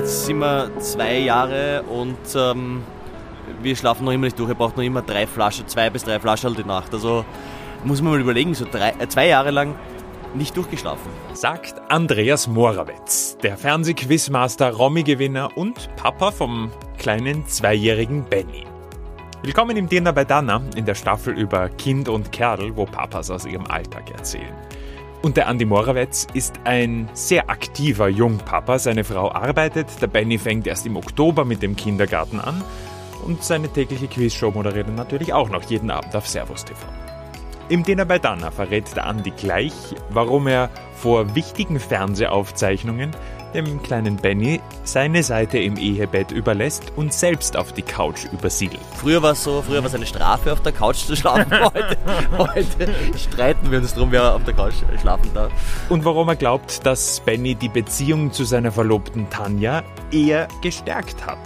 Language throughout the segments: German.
Jetzt sind wir zwei Jahre und ähm, wir schlafen noch immer nicht durch. Er braucht noch immer drei Flaschen, zwei bis drei Flaschen die Nacht. Also muss man mal überlegen, so drei, äh, zwei Jahre lang nicht durchgeschlafen. Sagt Andreas Morawetz, der Fernsehquizmaster, Romy-Gewinner und Papa vom kleinen zweijährigen Benny. Willkommen im Dinner bei Dana in der Staffel über Kind und Kerl, wo Papas aus ihrem Alltag erzählen. Und der Andi Morawetz ist ein sehr aktiver Jungpapa. Seine Frau arbeitet, der Benny fängt erst im Oktober mit dem Kindergarten an und seine tägliche Quizshow moderiert er natürlich auch noch jeden Abend auf Servus TV. Im Dinner bei Dana verrät der Andi gleich, warum er vor wichtigen Fernsehaufzeichnungen dem kleinen Benny seine Seite im Ehebett überlässt und selbst auf die Couch übersiedelt. Früher war es so, früher war es eine Strafe, auf der Couch zu schlafen. Heute, heute streiten wir uns darum, wer auf der Couch schlafen darf. Und warum er glaubt, dass Benny die Beziehung zu seiner Verlobten Tanja eher gestärkt hat,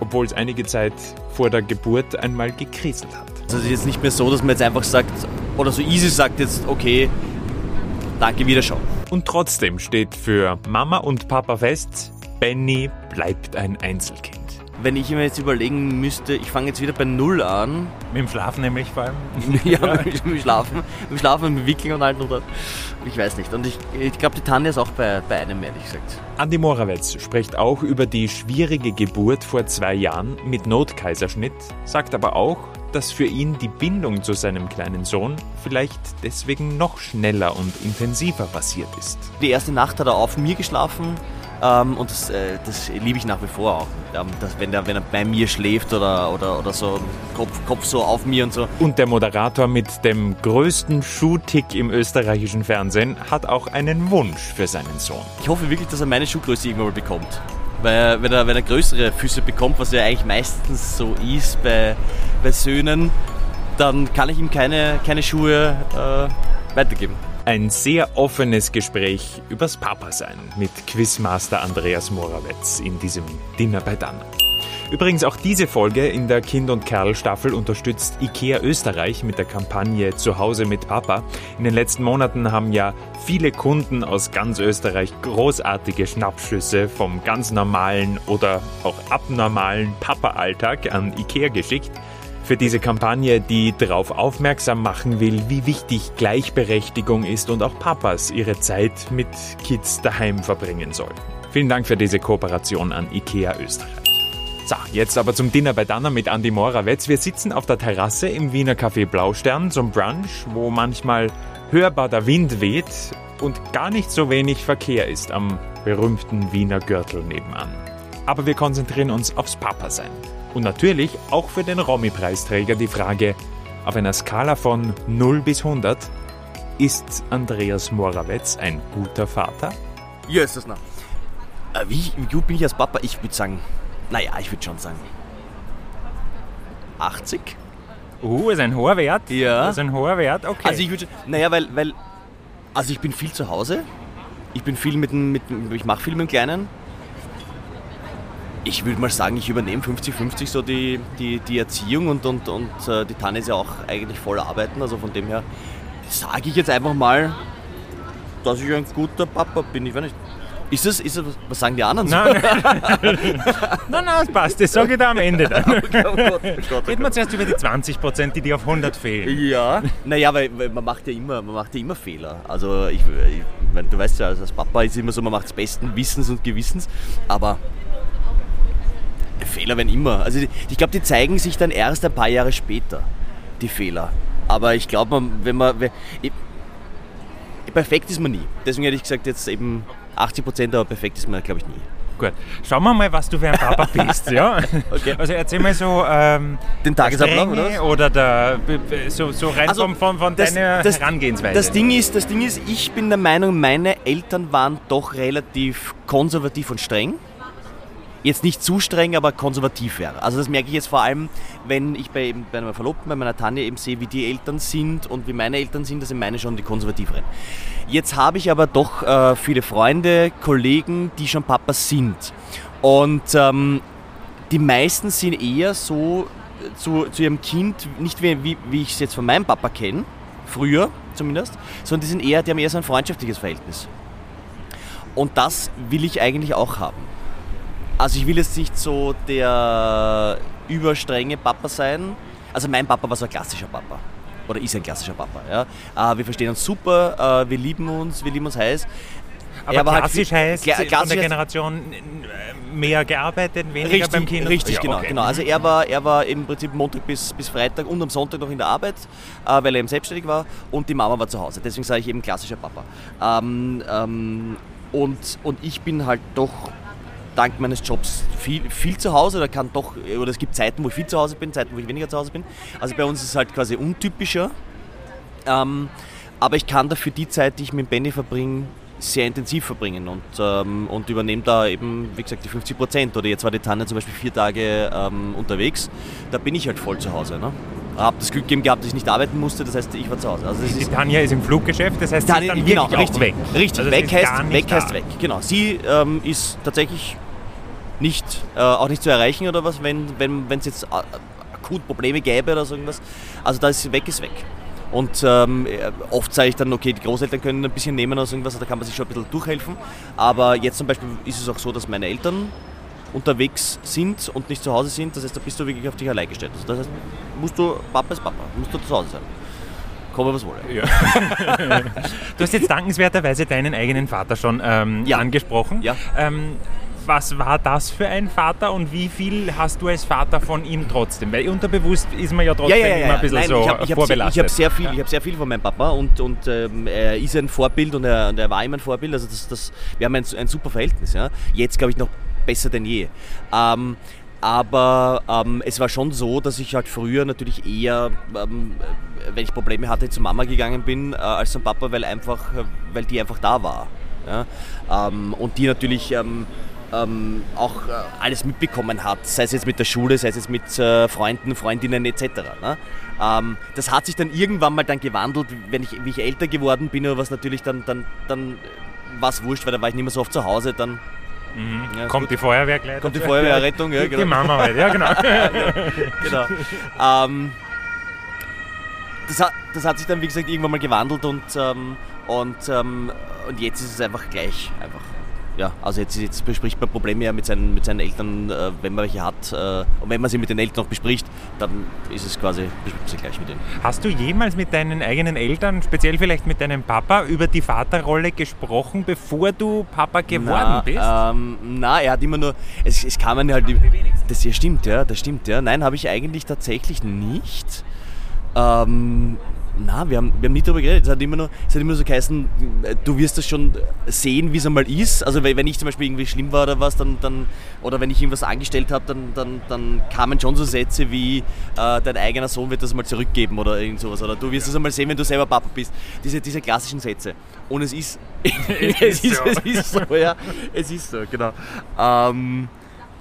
obwohl es einige Zeit vor der Geburt einmal gekriselt hat. Also es ist jetzt nicht mehr so, dass man jetzt einfach sagt, oder so easy sagt jetzt, okay, danke, Wiederschauen. Und trotzdem steht für Mama und Papa fest, Benny bleibt ein Einzelkind. Wenn ich mir jetzt überlegen müsste, ich fange jetzt wieder bei Null an. Mit dem Schlafen nämlich vor allem. ja, mit dem Schlafen, mit dem Schlafen, mit dem Wickeln und allem. Oder, ich weiß nicht. Und ich, ich glaube, die Tanja ist auch bei, bei einem, ehrlich gesagt. Andi Morawetz spricht auch über die schwierige Geburt vor zwei Jahren mit Notkaiserschnitt, sagt aber auch, dass für ihn die Bindung zu seinem kleinen Sohn vielleicht deswegen noch schneller und intensiver passiert ist. Die erste Nacht hat er auf mir geschlafen ähm, und das, äh, das liebe ich nach wie vor auch. Ähm, dass, wenn, er, wenn er bei mir schläft oder, oder, oder so, Kopf, Kopf so auf mir und so. Und der Moderator mit dem größten Schuhtick im österreichischen Fernsehen hat auch einen Wunsch für seinen Sohn. Ich hoffe wirklich, dass er meine Schuhgröße irgendwann mal bekommt. Weil wenn er, wenn er größere Füße bekommt, was ja eigentlich meistens so ist bei, bei Söhnen, dann kann ich ihm keine, keine Schuhe äh, weitergeben. Ein sehr offenes Gespräch übers Papa-Sein mit Quizmaster Andreas Morawetz in diesem Dinner bei Dann. Übrigens auch diese Folge in der Kind- und Kerl-Staffel unterstützt IKEA Österreich mit der Kampagne Zuhause mit Papa. In den letzten Monaten haben ja viele Kunden aus ganz Österreich großartige Schnappschüsse vom ganz normalen oder auch abnormalen Papa-Alltag an IKEA geschickt für diese Kampagne, die darauf aufmerksam machen will, wie wichtig Gleichberechtigung ist und auch Papas ihre Zeit mit Kids daheim verbringen sollten. Vielen Dank für diese Kooperation an IKEA Österreich. So, jetzt aber zum Dinner bei Dana mit Andi Morawetz. Wir sitzen auf der Terrasse im Wiener Café Blaustern zum Brunch, wo manchmal hörbar der Wind weht und gar nicht so wenig Verkehr ist am berühmten Wiener Gürtel nebenan. Aber wir konzentrieren uns aufs Papa-Sein. Und natürlich auch für den Romy-Preisträger die Frage, auf einer Skala von 0 bis 100, ist Andreas Morawetz ein guter Vater? Ja, ist das noch. Äh, wie, wie gut bin ich als Papa? Ich würde sagen, naja, ich würde schon sagen 80. Uh, ist ein hoher Wert. Ja. Ist ein hoher Wert, okay. Also ich würde, naja, weil, weil, also ich bin viel zu Hause. Ich bin viel mit dem, mit, ich mache viel mit dem Kleinen. Ich würde mal sagen, ich übernehme 50-50 so die, die, die Erziehung und, und, und äh, die Tanne ist ja auch eigentlich voll arbeiten. Also von dem her sage ich jetzt einfach mal, dass ich ein guter Papa bin. Ich weiß nicht. Ist das, ist das was sagen die anderen so? Nein, nein, nein, das passt. Das sage ich da am Ende dann. Oh Gott, oh Gott, oh Reden wir zuerst über die 20 Prozent, die dir auf 100 fehlen. Ja. Naja, weil, weil man macht ja immer, man macht ja immer Fehler. Also ich, ich du weißt ja, als Papa ist immer so, man macht es besten Wissens und Gewissens, aber Fehler werden immer. Also ich glaube, die zeigen sich dann erst ein paar Jahre später, die Fehler. Aber ich glaube, wenn man. wenn- Ich, perfekt ist man nie. Deswegen hätte ich gesagt, jetzt eben 80 Prozent, aber perfekt ist man, glaube ich, nie. Gut, schauen wir mal, was du für ein Papa bist. Ja? Okay. Also erzähl mal so ähm, Den Tagesablauf, oder oder der, so, so rein Also, von, von, von das- deiner das- Herangehensweise. Das Ding, ist, das Ding ist, ich bin der Meinung, meine Eltern waren doch relativ konservativ und streng. Jetzt nicht zu streng, aber konservativ wäre. Also das merke ich jetzt vor allem, wenn ich bei, bei meiner Verlobten, bei meiner Tanja eben sehe, wie die Eltern sind und wie meine Eltern sind, das sind meine schon die konservativeren. Jetzt habe ich aber doch äh, viele Freunde, Kollegen, die schon Papas sind. Und ähm, die meisten sind eher so äh, zu, zu ihrem Kind, nicht wie, wie, wie ich es jetzt von meinem Papa kenne, früher zumindest, sondern die sind eher, die haben eher so ein freundschaftliches Verhältnis. Und das will ich eigentlich auch haben. Also ich will jetzt nicht so der überstrenge Papa sein. Also mein Papa war so ein klassischer Papa. Oder ist ein klassischer Papa. Ja. Äh, wir verstehen uns super, äh, wir lieben uns, wir lieben uns heiß. Aber Er halt klassisch viel- heißt Kla- von klassisch der heißt- Generation äh, mehr gearbeitet, weniger Richtig, beim Kind. richtig Ja, genau, okay. genau. Also er war, er war im Prinzip Montag bis, bis Freitag und am Sonntag noch in der Arbeit, äh, weil er eben selbstständig war und die Mama war zu Hause. Deswegen sage ich eben klassischer Papa. Ähm, ähm, und, und ich bin halt doch dank meines Jobs viel, viel zu Hause oder kann doch, oder es gibt Zeiten, wo ich viel zu Hause bin, Zeiten, wo ich weniger zu Hause bin. Also bei uns ist es halt quasi untypischer. Ähm, aber ich kann dafür die Zeit, die ich mit Benny verbringe, sehr intensiv verbringen und, ähm, und übernehme da eben, wie gesagt, die 50 Prozent. Oder jetzt war die Tanja zum Beispiel vier Tage ähm, unterwegs, da bin ich halt voll zu Hause. Ne? Habe das Glück gegeben gehabt, dass ich nicht arbeiten musste, das heißt, ich war zu Hause. Also Die ist Tanja ist im Fluggeschäft, das heißt, sie ist dann genau, richtig, auch weg. Richtig, Also weg, heißt, weg da. heißt weg. Genau. Sie ähm, ist tatsächlich nicht, äh, auch nicht zu erreichen oder was, wenn es wenn, jetzt a- akut Probleme gäbe oder so irgendwas. Also da ist weg, ist weg. Und ähm, äh, oft sage ich dann, okay, die Großeltern können ein bisschen nehmen oder so irgendwas, da kann man sich schon ein bisschen durchhelfen. Aber jetzt zum Beispiel ist es auch so, dass meine Eltern unterwegs sind und nicht zu Hause sind. Das heißt, da bist du wirklich auf dich allein gestellt. Also das heißt, musst du, Papa ist Papa, musst du zu Hause sein. Komme was wolle. Du hast jetzt dankenswerterweise deinen eigenen Vater schon ähm, Ja. angesprochen. Ja. Ähm, was war das für ein Vater und wie viel hast du als Vater von ihm trotzdem? Weil unterbewusst ist man ja trotzdem immer ein bisschen Nein, so ich habe ich hab sehr, vorbelastet. ich hab sehr viel, ich habe sehr viel von meinem Papa und, und ähm, er ist ein Vorbild und er, und er war immer ein Vorbild. Also das, das, wir haben ein, ein super Verhältnis. Ja? Jetzt glaube ich noch besser denn je. Ähm, aber ähm, es war schon so, dass ich halt früher natürlich eher, ähm, wenn ich Probleme hatte, zu Mama gegangen bin äh, als zum Papa, weil einfach, äh, weil die einfach da war. Ja? Ähm, und die natürlich ähm, auch äh, alles mitbekommen hat, sei es jetzt mit der Schule, sei es jetzt mit äh, Freunden, Freundinnen etc. Ne? Ähm, das hat sich dann irgendwann mal dann gewandelt, wenn ich, wie ich älter geworden bin oder was natürlich dann, dann, dann war es wurscht, weil da war ich nicht mehr so oft zu Hause, dann ja, Kommt gut. die Feuerwehr gleich kommt die? Feuerwehrrettung, ja, Die, die genau. Mama halt, ja genau. genau. Ähm, das, hat, das hat sich dann, wie gesagt, irgendwann mal gewandelt und, ähm, und, ähm, und jetzt ist es einfach gleich. Einfach. Ja, also jetzt, jetzt bespricht man Probleme ja mit seinen, mit seinen Eltern, äh, wenn man welche hat. Äh, und wenn man sie mit den Eltern noch bespricht, dann ist es quasi, bespricht sie gleich mit denen. Hast du jemals mit deinen eigenen Eltern, speziell vielleicht mit deinem Papa, über die Vaterrolle gesprochen, bevor du Papa geworden na, bist? Ähm, na, er hat immer nur, es, es kamen halt, das ja stimmt, ja, das stimmt, ja. Nein, habe ich eigentlich tatsächlich nicht. Ähm, na, wir haben, wir haben nie darüber geredet. Es hat immer nur, es hat immer so geheißen, äh, du wirst das schon sehen, wie es einmal ist. Also wenn wenn ich zum Beispiel irgendwie schlimm war oder was, dann, dann oder wenn ich irgendwas angestellt habe, dann, dann, dann kamen schon so Sätze wie äh, dein eigener Sohn wird das mal zurückgeben oder irgend sowas. Oder du wirst es einmal sehen, wenn du selber Papa bist. Diese, diese klassischen Sätze. Und es ist, es, ist so. es ist so, ja. Es ist so, genau. Ähm,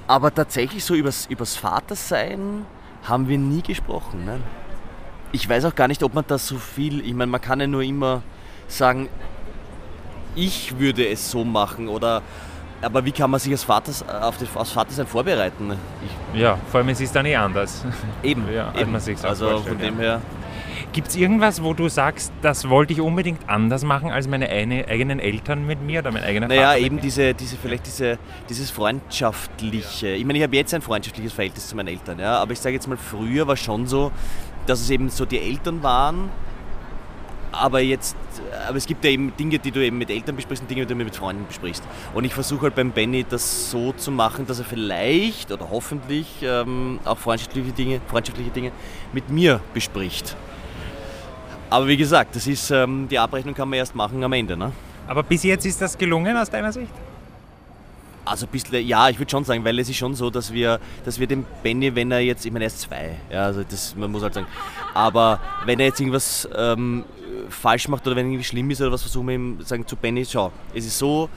aber tatsächlich so übers, übers Vatersein haben wir nie gesprochen. Nein. Ich weiß auch gar nicht, ob man da so viel, ich meine, man kann ja nur immer sagen, ich würde es so machen oder, aber wie kann man sich als, Vaters, auf das als Vatersein vorbereiten? Ich, ja, vor allem es ist dann eh anders. eben, Ja, als eben. man auch also von dem ja. her. Gibt es irgendwas, wo du sagst, das wollte ich unbedingt anders machen als meine eine, eigenen Eltern mit mir oder mein eigener Naja, Vater? eben mit mir? diese, diese, vielleicht diese, dieses freundschaftliche. Ich meine, ich habe jetzt ein freundschaftliches Verhältnis zu meinen Eltern, ja, aber ich sage jetzt mal, früher war schon so, dass es eben so die Eltern waren, aber jetzt, aber es gibt ja eben Dinge, die du eben mit Eltern besprichst und Dinge, die du mit Freunden besprichst. Und ich versuche halt beim Benny das so zu machen, dass er vielleicht oder hoffentlich ähm, auch freundschaftliche Dinge, freundschaftliche Dinge mit mir bespricht. Aber wie gesagt, das ist, ähm, die Abrechnung kann man erst machen am Ende. Ne? Aber bis jetzt ist das gelungen aus deiner Sicht? Also ein bisschen, ja, ich würde schon sagen, weil es ist schon so, dass wir, dass wir dem Benny, wenn er jetzt, ich meine, er ist zwei, ja, also das, man muss halt sagen, aber wenn er jetzt irgendwas ähm, falsch macht oder wenn irgendwie schlimm ist oder was, versuchen wir ihm sagen zu Benny, schau, es ist so,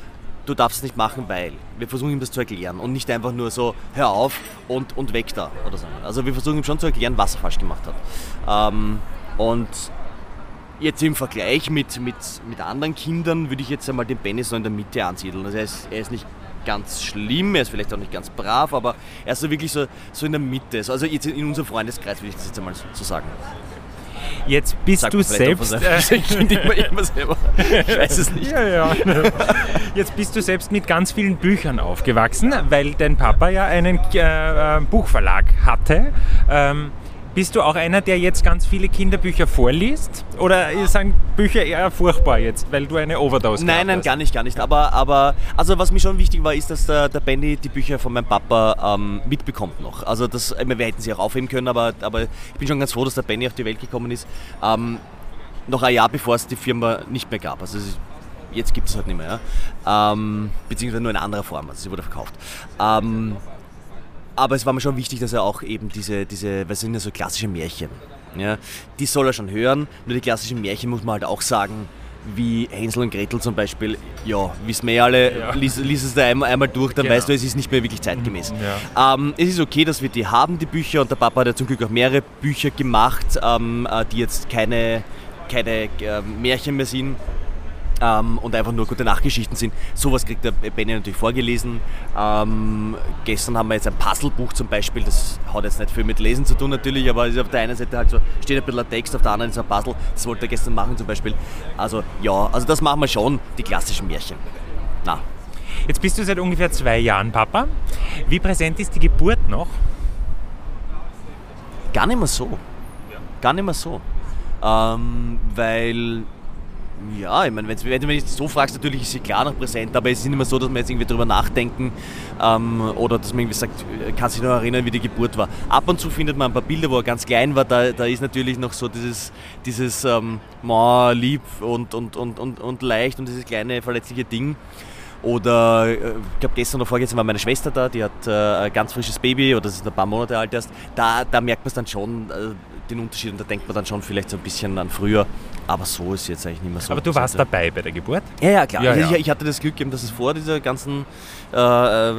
du darfst es nicht machen, weil. Wir versuchen ihm das zu erklären und nicht einfach nur so, hör auf und, und weg da oder so. Also wir versuchen ihm schon zu erklären, was er falsch gemacht hat. Ähm, und Jetzt im Vergleich mit, mit, mit anderen Kindern würde ich jetzt einmal den Benny so in der Mitte ansiedeln. Also er ist, er ist nicht ganz schlimm, er ist vielleicht auch nicht ganz brav, aber er ist so wirklich so, so in der Mitte. Also jetzt in unserem Freundeskreis würde ich das jetzt einmal so, sagen. Jetzt bist Sagt du selbst. Kind immer, immer selber. Ich weiß es nicht. Ja, ja. Jetzt bist du selbst mit ganz vielen Büchern aufgewachsen, weil dein Papa ja einen äh, äh, Buchverlag hatte. Ähm, bist du auch einer, der jetzt ganz viele Kinderbücher vorliest? Oder sind Bücher eher furchtbar jetzt, weil du eine Overdose Nein, gehabt nein, hast? gar nicht, gar nicht. Aber, aber also was mir schon wichtig war, ist, dass der, der Benny die Bücher von meinem Papa ähm, mitbekommt noch. Also das, wir hätten sie auch aufheben können, aber, aber ich bin schon ganz froh, dass der Benny auf die Welt gekommen ist. Ähm, noch ein Jahr bevor es die Firma nicht mehr gab. Also jetzt gibt es halt nicht mehr. Ja? Ähm, beziehungsweise nur in anderer Form. Also sie wurde verkauft. Ähm, aber es war mir schon wichtig, dass er auch eben diese, diese was sind ja so klassische Märchen, ja, die soll er schon hören. Nur die klassischen Märchen muss man halt auch sagen, wie Hänsel und Gretel zum Beispiel, ja, wissen wir ja alle, Ja. lies, lies es da einmal, einmal durch, dann Genau. weißt du, es ist nicht mehr wirklich zeitgemäß. Ja. Ähm, es ist okay, dass wir die haben, die Bücher, und der Papa hat ja zum Glück auch mehrere Bücher gemacht, ähm, äh, die jetzt keine, keine äh, Märchen mehr sind ähm, und einfach nur gute Nachgeschichten sind. Sowas kriegt der Benny natürlich vorgelesen. Ähm, gestern haben wir jetzt ein Puzzlebuch zum Beispiel, das hat jetzt nicht viel mit Lesen zu tun natürlich, aber ist auf der einen Seite halt so, steht ein bisschen ein Text, auf der anderen ist ein Puzzle. Das wollte er gestern machen zum Beispiel. Also ja, also das machen wir schon, die klassischen Märchen. Na, Jetzt bist du seit ungefähr zwei Jahren Papa. Wie präsent ist die Geburt noch? Gar nicht mehr so. Gar nicht mehr so. Ähm, weil, ja, ich meine, wenn du mich so fragst, natürlich ist sie klar noch präsent, aber es ist nicht mehr so, dass wir jetzt irgendwie drüber nachdenken ähm, oder dass man irgendwie sagt, äh, kann sich noch erinnern, wie die Geburt war. Ab und zu findet man ein paar Bilder, wo er ganz klein war, da, da ist natürlich noch so dieses, dieses ähm, ma, lieb und, und, und, und, und leicht und dieses kleine verletzliche Ding. Oder äh, ich glaube gestern oder vorgestern war meine Schwester da, die hat äh, ein ganz frisches Baby oder das ist ein paar Monate alt erst. Da, da merkt man es dann schon, äh, den Unterschied und da denkt man dann schon vielleicht so ein bisschen an früher. Aber so ist es jetzt eigentlich nicht mehr so. Aber du warst dabei bei der Geburt? Ja, ja, klar. Ja, Also ja. Ich, ich hatte das Glück, eben, dass es vor dieser ganzen äh,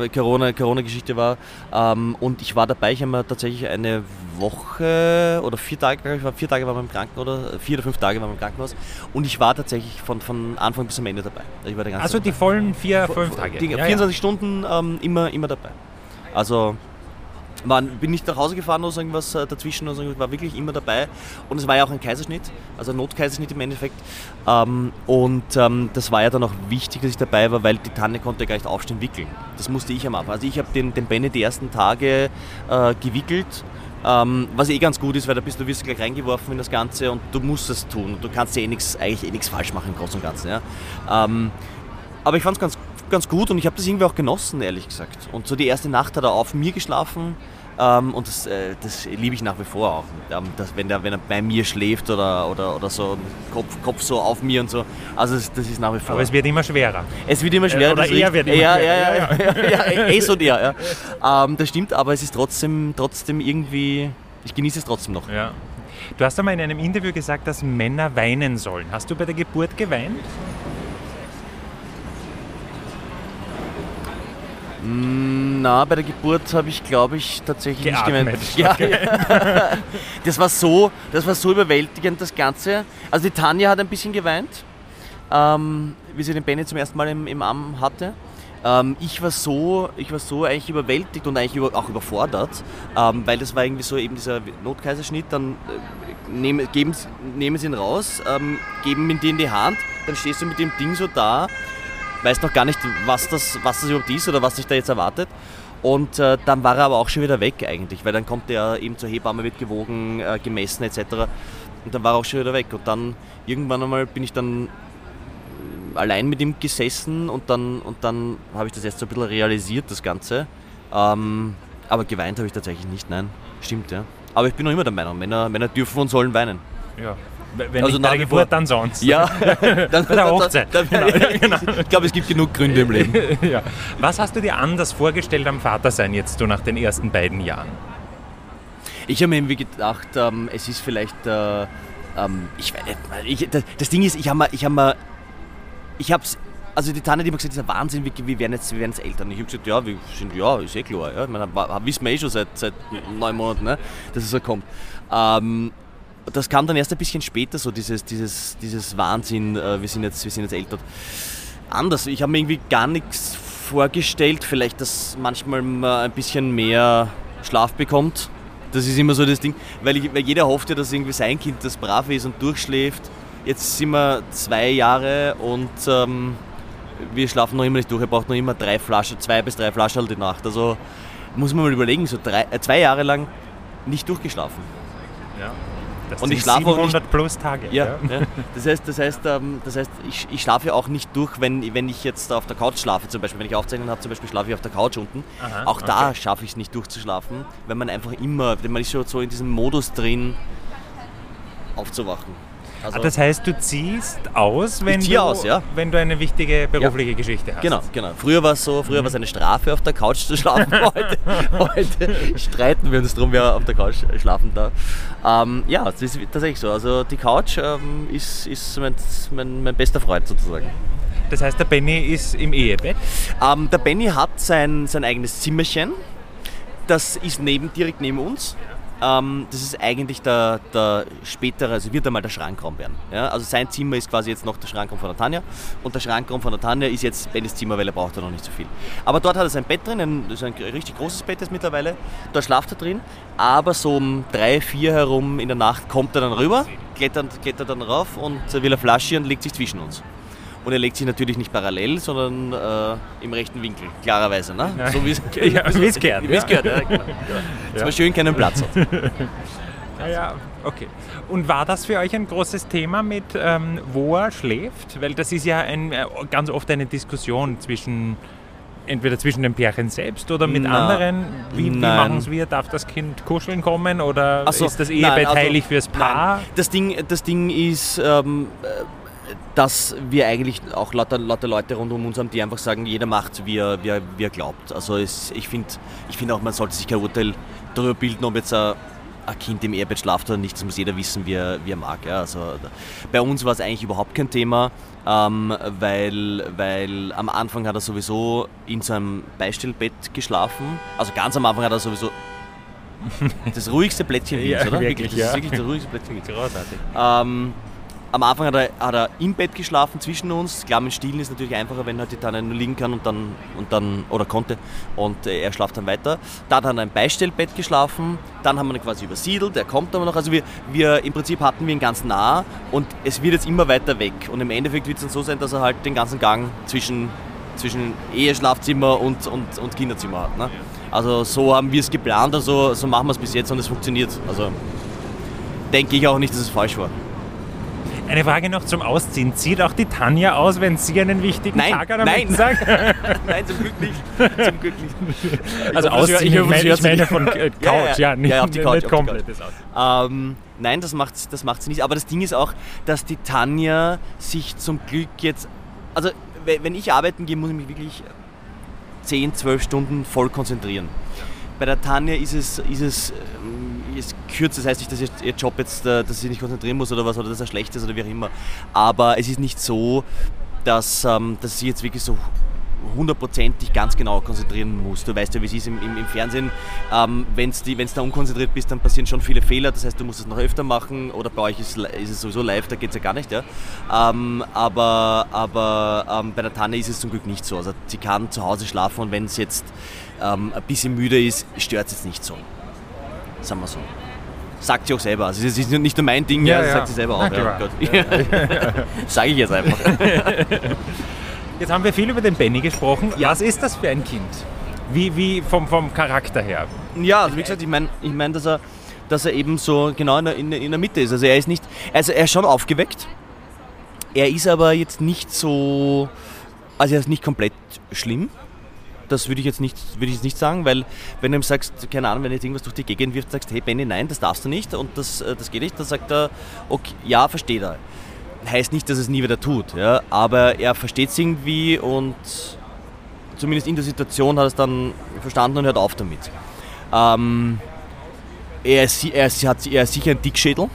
äh, Corona- Corona-Geschichte war. Ähm, und ich war dabei. Ich habe mir tatsächlich eine Woche oder vier Tage, ich, war, vier Tage waren wir im Krankenhaus oder vier oder fünf Tage waren wir im Krankenhaus. Und ich war tatsächlich von, von Anfang bis zum Ende dabei. War Also die dabei. vollen vier, fünf Tage. Die ja. 24 Stunden ähm, immer, immer dabei. Also war, bin nicht nach Hause gefahren oder irgendwas äh, dazwischen, oder war wirklich immer dabei. Und es war ja auch ein Kaiserschnitt, also ein Notkaiserschnitt im Endeffekt. Ähm, und ähm, das war ja dann auch wichtig, dass ich dabei war, weil die Tanne konnte ja gar nicht aufstehen wickeln. Das musste ich am Anfang. Also ich habe den, den Benny die ersten Tage äh, gewickelt. Ähm, was eh ganz gut ist, weil da bist du wirst gleich reingeworfen in das Ganze und du musst es tun. Du kannst ja eh nix, eigentlich eh nichts falsch machen im Großen und Ganzen. Ja? Ähm, aber ich fand es ganz, ganz gut und ich habe das irgendwie auch genossen, ehrlich gesagt. Und so die erste Nacht hat er auf mir geschlafen ähm, und das, äh, das liebe ich nach wie vor auch. Ähm, dass, wenn, der, wenn er bei mir schläft oder, oder, oder so, Kopf, Kopf so auf mir und so. Also das, das ist nach wie vor. Aber es wird immer schwerer. Es wird immer schwerer. Oder das ist er wird immer ja, schwerer, ja, ja, ja, ja, ja, es und er, ja. Ähm, das stimmt, aber es ist trotzdem, trotzdem irgendwie, ich genieße es trotzdem noch. Ja. Du hast einmal in einem Interview gesagt, dass Männer weinen sollen. Hast du bei der Geburt geweint? Na, bei der Geburt habe ich, glaube ich, tatsächlich Geatmet. nicht gemeint. Ja, ja. Das war so, das war so überwältigend, das Ganze. Also die Tanja hat ein bisschen geweint, ähm, wie sie den Benny zum ersten Mal im, im Arm hatte. Ähm, ich war so, ich war so eigentlich überwältigt und eigentlich über, auch überfordert, ähm, weil das war irgendwie so eben dieser Notkaiserschnitt. Dann äh, nehmen, geben, sie- nehmen sie ihn raus, ähm, geben ihn dir in die Hand, dann stehst du mit dem Ding so da weiß noch gar nicht, was das, was das überhaupt ist oder was sich da jetzt erwartet. Und äh, dann war er aber auch schon wieder weg eigentlich, weil dann kommt er eben zur Hebamme, wird gewogen, äh, gemessen etc. Und dann war er auch schon wieder weg. Und dann irgendwann einmal bin ich dann äh, allein mit ihm gesessen und dann, und dann habe ich das erst so ein bisschen realisiert, das Ganze. Ähm, aber geweint habe ich tatsächlich nicht, nein. Stimmt, ja. Aber ich bin noch immer der Meinung, Männer, Männer dürfen und sollen weinen. Ja. Wenn Also nach der Geburt, vor. dann sonst. Ja, dann, Bei der Hochzeit. Dann, Genau, ja, genau. Ich glaube, es gibt genug Gründe im Leben. ja. Was hast du dir anders vorgestellt am Vatersein jetzt so nach den ersten beiden Jahren? Ich habe mir irgendwie gedacht, ähm, es ist vielleicht, äh, ähm, ich ich, das, das Ding ist, ich habe mir, ich habe mir, ich also die Tanne, die hat mir gesagt, das ist ein Wahnsinn, wir, wir, werden jetzt, wir werden jetzt Eltern. Ich habe gesagt, ja, wir sind, ja, ist eh klar, ja. Ich meine, wissen wir eh schon seit, seit neun Monaten, ne, dass es so kommt. Ähm, das kam dann erst ein bisschen später, so dieses, dieses, dieses Wahnsinn, äh, wir, sind jetzt, wir sind jetzt Eltern. Anders, ich habe mir irgendwie gar nichts vorgestellt, vielleicht, dass manchmal man ein bisschen mehr Schlaf bekommt. das ist immer so das Ding, weil, ich, weil jeder hofft ja, dass irgendwie sein Kind das brav ist und durchschläft. Jetzt sind wir zwei Jahre und ähm, wir schlafen noch immer nicht durch. Er braucht noch immer drei Flaschen, zwei bis drei Flaschen die Nacht. Also muss man mal überlegen, so drei, äh, zwei Jahre lang nicht durchgeschlafen. Ja. Das Und sind ich schlafe auch 700 nicht- plus Tage. Ja, ja. Das heißt, das heißt, ähm, das heißt ich, ich schlafe auch nicht durch, wenn, wenn ich jetzt auf der Couch schlafe. Zum Beispiel, wenn ich Aufzeichnungen habe, zum Beispiel schlafe ich auf der Couch unten. Aha, auch da okay. schaffe ich es nicht durchzuschlafen, wenn man einfach immer, denn man ist schon so in diesem Modus drin, aufzuwachen. Also, Ah, Das heißt, du ziehst aus, wenn, du, aus, ja. wenn du eine wichtige berufliche Geschichte hast. Genau, genau. Früher war es so, früher war es eine Strafe, auf der Couch zu schlafen. heute, heute streiten wir uns drum, wer auf der Couch schlafen darf. Ähm, ja, das ist tatsächlich so. Also die Couch ähm, ist, ist mein, mein, mein bester Freund sozusagen. Das heißt, der Benny ist im Ehebett. Ähm, der Benny hat sein, sein eigenes Zimmerchen. Das ist neben, direkt neben uns. Ähm, das ist eigentlich der, der spätere, also wird einmal der Schrankraum werden. Ja? Also sein Zimmer ist quasi jetzt noch der Schrankraum von der Tanja und der Schrankraum von der Tanja ist jetzt Bennys Zimmer, weil er braucht ja noch nicht so viel. Aber dort hat er sein Bett drin, ein, das ist ein richtig großes Bett jetzt mittlerweile. Dort schlaft er drin, aber so um drei, vier herum in der Nacht kommt er dann rüber, klettert, klettert dann rauf und will eine Flasche und legt sich zwischen uns. Und er legt sich natürlich nicht parallel, sondern äh, im rechten Winkel, klarerweise. Ne? Ja. So wie es Ja, wie es gehört, ja. gehört, ja. genau. Dass man schön keinen Platz hat. Ja, okay. Und war das für euch ein großes Thema mit, ähm, wo er schläft? Weil das ist ja ein, äh, ganz oft eine Diskussion zwischen, entweder zwischen den Pärchen selbst oder mit Na, anderen. Wie, wie machen es wir? Darf das Kind kuscheln kommen oder so, ist das Ehebett also, heilig fürs Paar? Nein. Das, Ding, das Ding ist, ähm, äh, dass wir eigentlich auch lauter, lauter Leute rund um uns haben, die einfach sagen, jeder macht, wie er, wie er, wie er glaubt. Also es, ich finde ich find auch, man sollte sich kein Urteil darüber bilden, ob jetzt ein, ein Kind im Ehebett schlaft oder nicht. Das muss jeder wissen, wie er, wie er mag. Ja. Also, bei uns war es eigentlich überhaupt kein Thema, ähm, weil, weil am Anfang hat er sowieso in seinem Beistellbett geschlafen. Also ganz am Anfang hat er sowieso das ruhigste Plättchen Ja, Wiens, oder? wirklich, das ja. ist wirklich das ruhigste Plättchen Wiens. Großartig. Ähm, am Anfang hat er, hat er im Bett geschlafen zwischen uns. Klar, mit Stillen ist natürlich einfacher, wenn halt die Tanne nur liegen kann und dann, und dann oder konnte und äh, er schlaft dann weiter. Dann hat er ein Beistellbett geschlafen, dann haben wir ihn quasi übersiedelt, er kommt aber noch. Also wir, wir im Prinzip hatten wir ihn ganz nah und es wird jetzt immer weiter weg. Und im Endeffekt wird es dann so sein, dass er halt den ganzen Gang zwischen, zwischen Eheschlafzimmer und, und, und Kinderzimmer hat. Ne? Also so haben wir es geplant, also so machen wir es bis jetzt und es funktioniert. Also denke ich auch nicht, dass es falsch war. Eine Frage noch zum Ausziehen. Zieht auch die Tanja aus, wenn sie einen wichtigen Nein, Tag hat am nein. Dienstag? Nein, zum Glück nicht. Zum Glück nicht. Also hoffe, ausziehen, ich ich hoffe, meine, sie ich meine von äh, Ja, ja, Couch, ja, nicht, ja, auf die Couch, nicht. Ähm, nein, das macht, das macht sie nicht. Aber das Ding ist auch, dass die Tanja sich zum Glück jetzt. Also, we- wenn ich arbeiten gehe, muss ich mich wirklich 10, 12 Stunden voll konzentrieren. Bei der Tanja ist es, ist es ist kürzer, das heißt nicht, dass ihr, Job jetzt, äh, dass sie nicht konzentrieren muss oder was, oder dass er schlecht ist oder wie auch immer. Aber es ist nicht so, dass, ähm, dass sie jetzt wirklich so hundertprozentig ganz genau konzentrieren muss. Du weißt ja, wie es ist im, im, im Fernsehen. Ähm, Wenn du da unkonzentriert bist, dann passieren schon viele Fehler. Das heißt, du musst es noch öfter machen. Oder bei euch ist, ist es sowieso live, da geht es ja gar nicht. Ja? Ähm, aber aber ähm, bei der Tanne ist es zum Glück nicht so. Also sie kann zu Hause schlafen und wenn es jetzt ähm, ein bisschen müde ist, stört es jetzt nicht so. Sagen wir so. Sagt sie auch selber. Also es ist nicht nur mein Ding, Ja, ja, das ja. sagt sie selber auch. Ja. Gott. Sage ich jetzt einfach. Jetzt haben wir viel über den Benny gesprochen. Ja. Was ist das für ein Kind? Wie, wie vom, vom Charakter her? Ja, also wie gesagt, ich meine, ich mein, dass, er, dass er eben so genau in der, in, der- in der Mitte ist. Also er ist nicht, also er ist schon aufgeweckt. Er ist aber jetzt nicht so, also er ist nicht komplett schlimm. Das würde ich jetzt nicht, würde ich nicht sagen, weil wenn du ihm sagst, keine Ahnung, wenn jetzt irgendwas durch die Gegend wirft, sagst, hey Benny, nein, das darfst du nicht und das, äh, das geht nicht, dann sagt er, okay, ja, versteht er. Heißt nicht, dass er es nie wieder tut, ja, aber er versteht es irgendwie und zumindest in der Situation hat er es dann verstanden und hört auf damit. Ähm, er, ist, er, ist, hat, er ist sicher ein Dickschädel.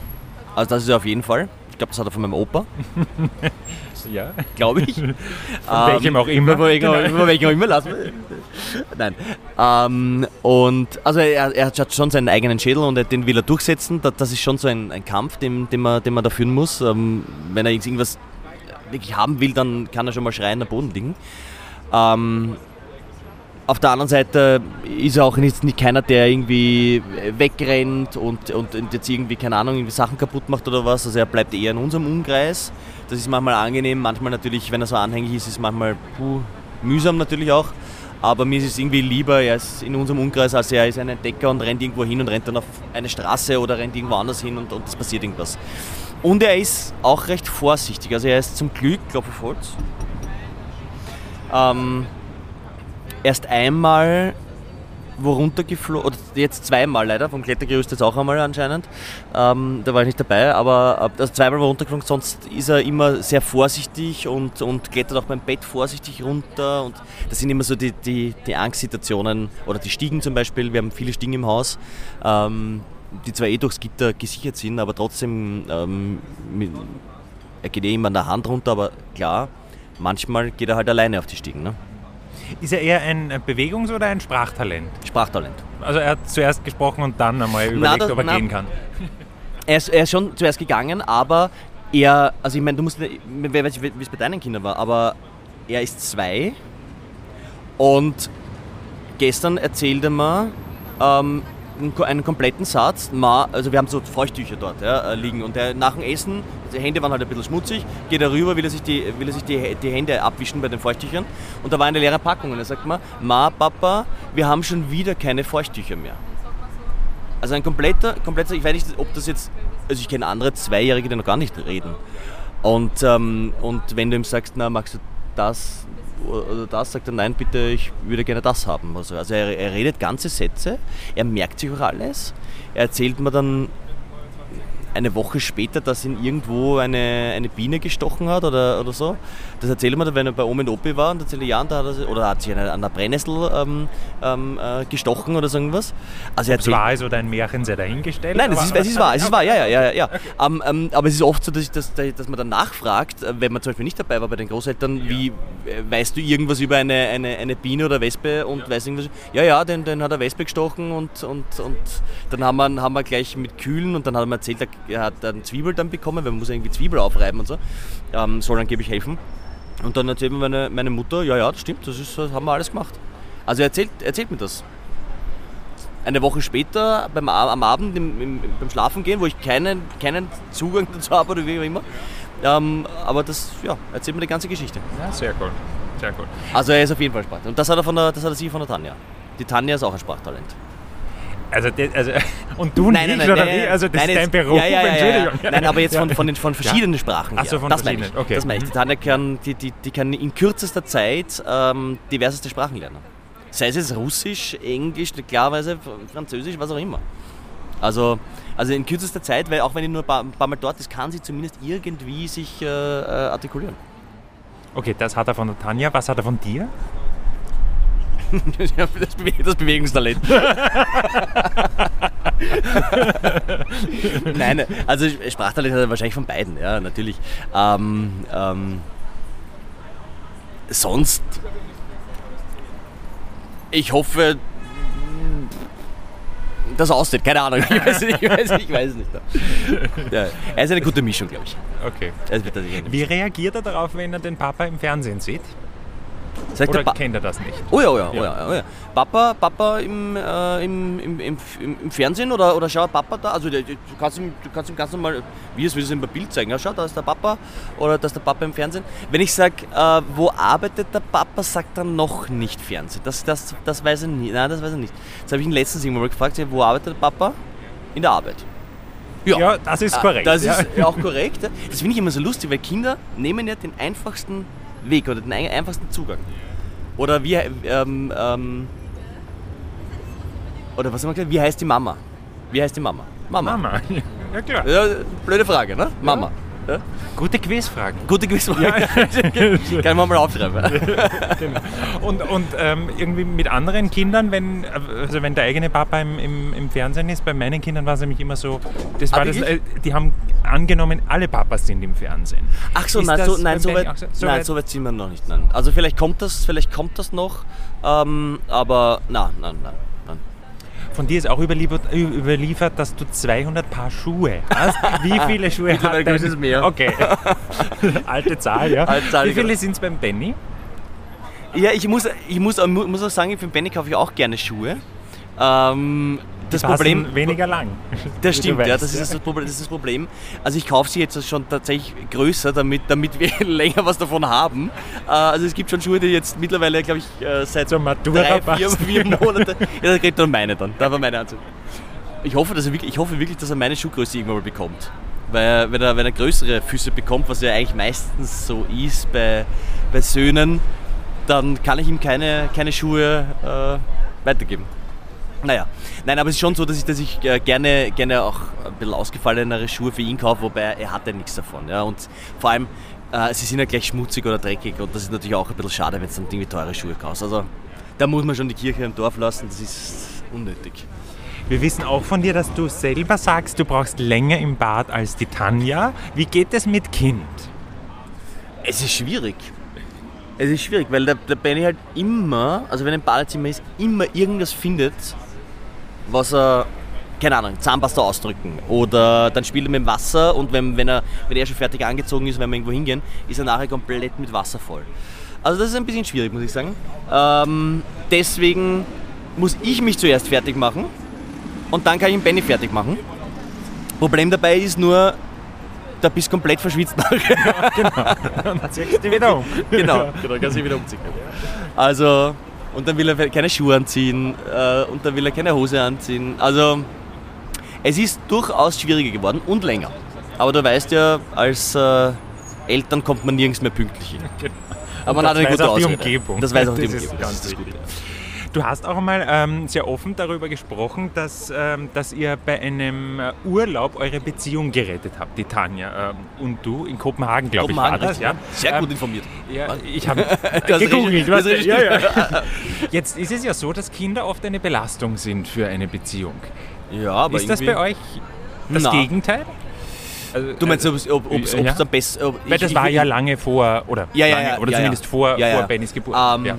Also das ist er auf jeden Fall. Ich glaube, das hat er von meinem Opa, Ja. glaube ich. Von welchem auch immer. Von welchem, Genau. welchem auch immer, lass mal. Nein. Ähm, und also er, er hat schon seinen eigenen Schädel und den will er durchsetzen. Das, ist schon so ein, ein Kampf, den, den, man, den man da führen muss. Ähm, wenn er jetzt irgendwas wirklich haben will, dann kann er schon mal schreien am Boden liegen. Ähm, auf der anderen Seite ist er auch nicht, nicht keiner, der irgendwie wegrennt und, und jetzt irgendwie, keine Ahnung, irgendwie Sachen kaputt macht oder was. Also er bleibt eher in unserem Umkreis. Das ist manchmal angenehm, manchmal natürlich, wenn er so anhängig ist, ist es manchmal puh, mühsam natürlich auch. Aber mir ist es irgendwie lieber, er ist in unserem Umkreis, als er ist ein Entdecker und rennt irgendwo hin und rennt dann auf eine Straße oder rennt irgendwo anders hin und, und es passiert irgendwas. Und er ist auch recht vorsichtig. Also er ist zum Glück, Klopf auf Holz, ähm, erst einmal wo runtergeflogen, oder jetzt zweimal leider, vom Klettergerüst jetzt auch einmal anscheinend. Ähm, da war ich nicht dabei, aber also zweimal war runtergeflogen, sonst ist er immer sehr vorsichtig und, und klettert auch beim Bett vorsichtig runter. Und das sind immer so die, die, die Angstsituationen oder die Stiegen zum Beispiel. Wir haben viele Stiegen im Haus. Ähm, die zwar eh durchs Gitter gesichert sind, aber trotzdem, ähm, mit, er geht eh immer an der Hand runter, aber klar, manchmal geht er halt alleine auf die Stiegen. Ne? Ist er eher ein Bewegungs- oder ein Sprachtalent? Sprachtalent. Also er hat zuerst gesprochen und dann einmal überlegt, na, da, ob er na, gehen kann. Er ist, er ist schon zuerst gegangen, aber er, also ich meine, du musst, wer weiß, wie es bei deinen Kindern war, aber er ist zwei und gestern erzählte er mir, ähm, einen kompletten Satz, also wir haben so Feuchttücher dort ja, äh, liegen und der, nach dem Essen, die Hände waren halt ein bisschen schmutzig, geht er rüber, will er sich, die, will er sich die, die Hände abwischen bei den Feuchttüchern und da war eine leere Packung und er sagt mir, Ma, Papa, wir haben schon wieder keine Feuchttücher mehr. Also ein kompletter, kompletter, ich weiß nicht, ob das jetzt, also ich kenne andere Zweijährige, die noch gar nicht reden. Und, ähm, und wenn du ihm sagst, na, magst du das, oder das, sagt er, nein, bitte, ich würde gerne das haben. Also, also er, er redet ganze Sätze, er merkt sich auch alles. Er erzählt mir dann eine Woche später, dass ihn irgendwo eine, eine Biene gestochen hat oder, oder so. Das erzählt dann, wenn er bei Omi und Opi war und erzählt ja, da hat er, oder hat sich an der Brennnessel ähm, ähm, äh, gestochen oder so irgendwas. Also er erzählt, war es oder ein Märchen sehr dahingestellt? Nein, es ist, es ist wahr, es ist wahr, ja, ja, ja. ja. Um, ähm, ähm, aber es ist oft so, dass, dass, dass man dann nachfragt, äh, wenn man zum Beispiel nicht dabei war bei den Großeltern, ja. wie, äh, weißt du irgendwas über eine, eine, eine Biene oder Wespe und ja. weißt irgendwas? Ja, ja, den, den hat er Wespe gestochen und, und, und dann haben wir, haben wir gleich mit Kühlen und dann hat er mir erzählt, er hat eine Zwiebel dann bekommen, weil man muss irgendwie Zwiebel aufreiben und so. Ähm, soll angeblich helfen. Und dann erzählt mir meine, meine Mutter, ja, ja, das stimmt, das, ist, das haben wir alles gemacht. Also er erzählt, erzählt mir das. Eine Woche später, beim, am Abend im, im, beim Schlafen gehen, wo ich keinen, keinen Zugang dazu habe oder wie auch immer. Ähm, aber das, ja, erzählt mir die ganze Geschichte. Ja, sehr cool. Sehr cool. Also er ist auf jeden Fall Sprachtalent. Und das hat er, von der, das hat er sie von der Tanja. Die Tanja ist auch ein Sprachtalent. Also, also, und du nein, nicht, nein, oder nein, wie? Also das nein, ist dein Beruf, ja, ja, ja, Entschuldigung. Nein, aber jetzt von, von, den, von verschiedenen Sprachen. Achso, von das verschiedenen, meine ich. okay. Das meine ich. Die Tanja kann, die, die, die kann in kürzester Zeit ähm, diverseste Sprachen lernen. Sei es jetzt Russisch, Englisch, klarerweise Französisch, was auch immer. Also, also in kürzester Zeit, weil auch wenn ich nur ein paar, ein paar Mal dort ist, kann sie zumindest irgendwie sich äh, äh artikulieren. Okay, das hat er von der Tanja. Was hat er von dir? Das, Bewe das Bewegungstalent. Nein, also Sprachtalent hat er wahrscheinlich von beiden, ja, natürlich. Ähm, ähm, sonst, ich hoffe, das aussieht, keine Ahnung, ich weiß nicht, ich weiß nicht. Ich weiß nicht. Ja, er ist eine gute Mischung, glaube ich. Okay. Wie reagiert er darauf, wenn er den Papa im Fernsehen sieht? Sagt Oder kennt er das nicht? Oh ja, oh ja, oh ja. Oh ja. Papa, Papa im, äh, im, im, im, im, Fernsehen oder, oder schau Papa da, also du kannst ihm, du kannst ihm ganz normal, wie es will es ihm ein Bild zeigen, ja, schau, da ist der Papa oder da ist der Papa im Fernsehen. Wenn ich sage, äh, wo arbeitet der Papa, sagt er noch nicht Fernsehen. Das, das, das weiß er nicht. Nein, das weiß er nicht. Das habe ich ihn letztens irgendwann mal gefragt, wo arbeitet der Papa? In der Arbeit. Ja, ja das ist korrekt. Das ja. ist auch korrekt. Das finde ich immer so lustig, weil Kinder nehmen ja den einfachsten Weg oder den einfachsten Zugang. Oder wie, ähm, ähm, oder was haben wir gesagt? Wie heißt die Mama? Wie heißt die Mama? Mama. Mama. Ja, klar. Ja, blöde Frage, ne? Mama. Ja? Gute Quizfragen. Gute Quizfragen. Ja. Kann man mal aufschreiben. genau. Und, und ähm, irgendwie mit anderen Kindern, wenn, also wenn der eigene Papa im, im, im Fernsehen ist, bei meinen Kindern war es nämlich immer so, das war ah, das, äh, die haben angenommen, alle Papas sind im Fernsehen. Ach so, nein, so, nein, so, weit, so, nein, so weit sind wir noch nicht. Nein. Also vielleicht kommt das, vielleicht kommt das noch, ähm, aber nein, nein, nein. Von dir ist auch überliefert, überliefert, dass du 200 Paar Schuhe hast. Wie viele Schuhe hat dein... ist mehr. Okay. Alte Zahl, ja. Alte Zahl, Wie viele sind es beim Benny? Ja, ich muss, ich muss, muss auch sagen, für den Benny kaufe ich auch gerne Schuhe. Ähm, das Problem. weniger lang. Das stimmt, ja, das ist das, Problem, das ist das Problem. Also ich kaufe sie jetzt schon tatsächlich größer, damit, damit wir länger was davon haben. Äh, Also es gibt schon Schuhe, die jetzt mittlerweile, glaube ich, äh, seit Matura drei, vier, vier Monate. Ja, da kriegt er meine dann. Da war meine Anzug. Ich hoffe, dass er wirklich, ich hoffe wirklich, dass er meine Schuhgröße irgendwann mal bekommt. Weil wenn er, wenn er größere Füße bekommt, was ja eigentlich meistens so ist bei, bei Söhnen, dann kann ich ihm keine, keine Schuhe äh, weitergeben. Naja, nein, aber es ist schon so, dass ich, dass ich äh, gerne, gerne auch ein bisschen ausgefallenere Schuhe für ihn kaufe, wobei er hat ja nichts davon. Ja? Und vor allem, äh, sie sind ja gleich schmutzig oder dreckig und das ist natürlich auch ein bisschen schade, wenn du dann irgendwie teure Schuhe kaufst. Also da muss man schon die Kirche im Dorf lassen, das ist unnötig. Wir wissen auch von dir, dass du selber sagst, du brauchst länger im Bad als die Tanja. Wie geht es mit Kind? Es ist schwierig. Es ist schwierig, weil der, der Benny halt immer, also wenn er im Badezimmer ist, immer irgendwas findet, was er, keine Ahnung, Zahnpasta ausdrücken. Oder dann spielt er mit dem Wasser und wenn, wenn, er, wenn er schon fertig angezogen ist, wenn wir irgendwo hingehen, ist er nachher komplett mit Wasser voll. Also das ist ein bisschen schwierig, muss ich sagen. Ähm, deswegen muss ich mich zuerst fertig machen und dann kann ich den Benny fertig machen. Problem dabei ist nur, da bist du komplett verschwitzt nachher. Dann ziehst du wieder um. genau, genau, kann sich wieder umziehen. Also, und dann will er keine Schuhe anziehen äh, und dann will er keine Hose anziehen. Also, es ist durchaus schwieriger geworden und länger. Aber du weißt ja, als äh, Eltern kommt man nirgends mehr pünktlich hin. Aber man das hat eine weiß gute auch die Ausrede. Umgebung. Das weiß auch die Das ist Umgebung. ganz das ist wichtig. gut. Du hast auch einmal ähm, sehr offen darüber gesprochen, dass, ähm, dass ihr bei einem äh, Urlaub eure Beziehung gerettet habt, die Tanja ähm, und du in Kopenhagen, glaube ich, war das. Ja? Sehr gut Ähm, informiert. Ja, ich habe gegoogelt. Was, ja, ja. Jetzt ist es ja so, dass Kinder oft eine Belastung sind für eine Beziehung. Ja, aber ist das bei euch das Na. Gegenteil? Also, Du meinst, ob es Ja. besten... Ob, Weil das war ja lange vor, oder, Ja, ja, lange, ja, oder zumindest vor, vor Bennys Geburt. Ähm, ja.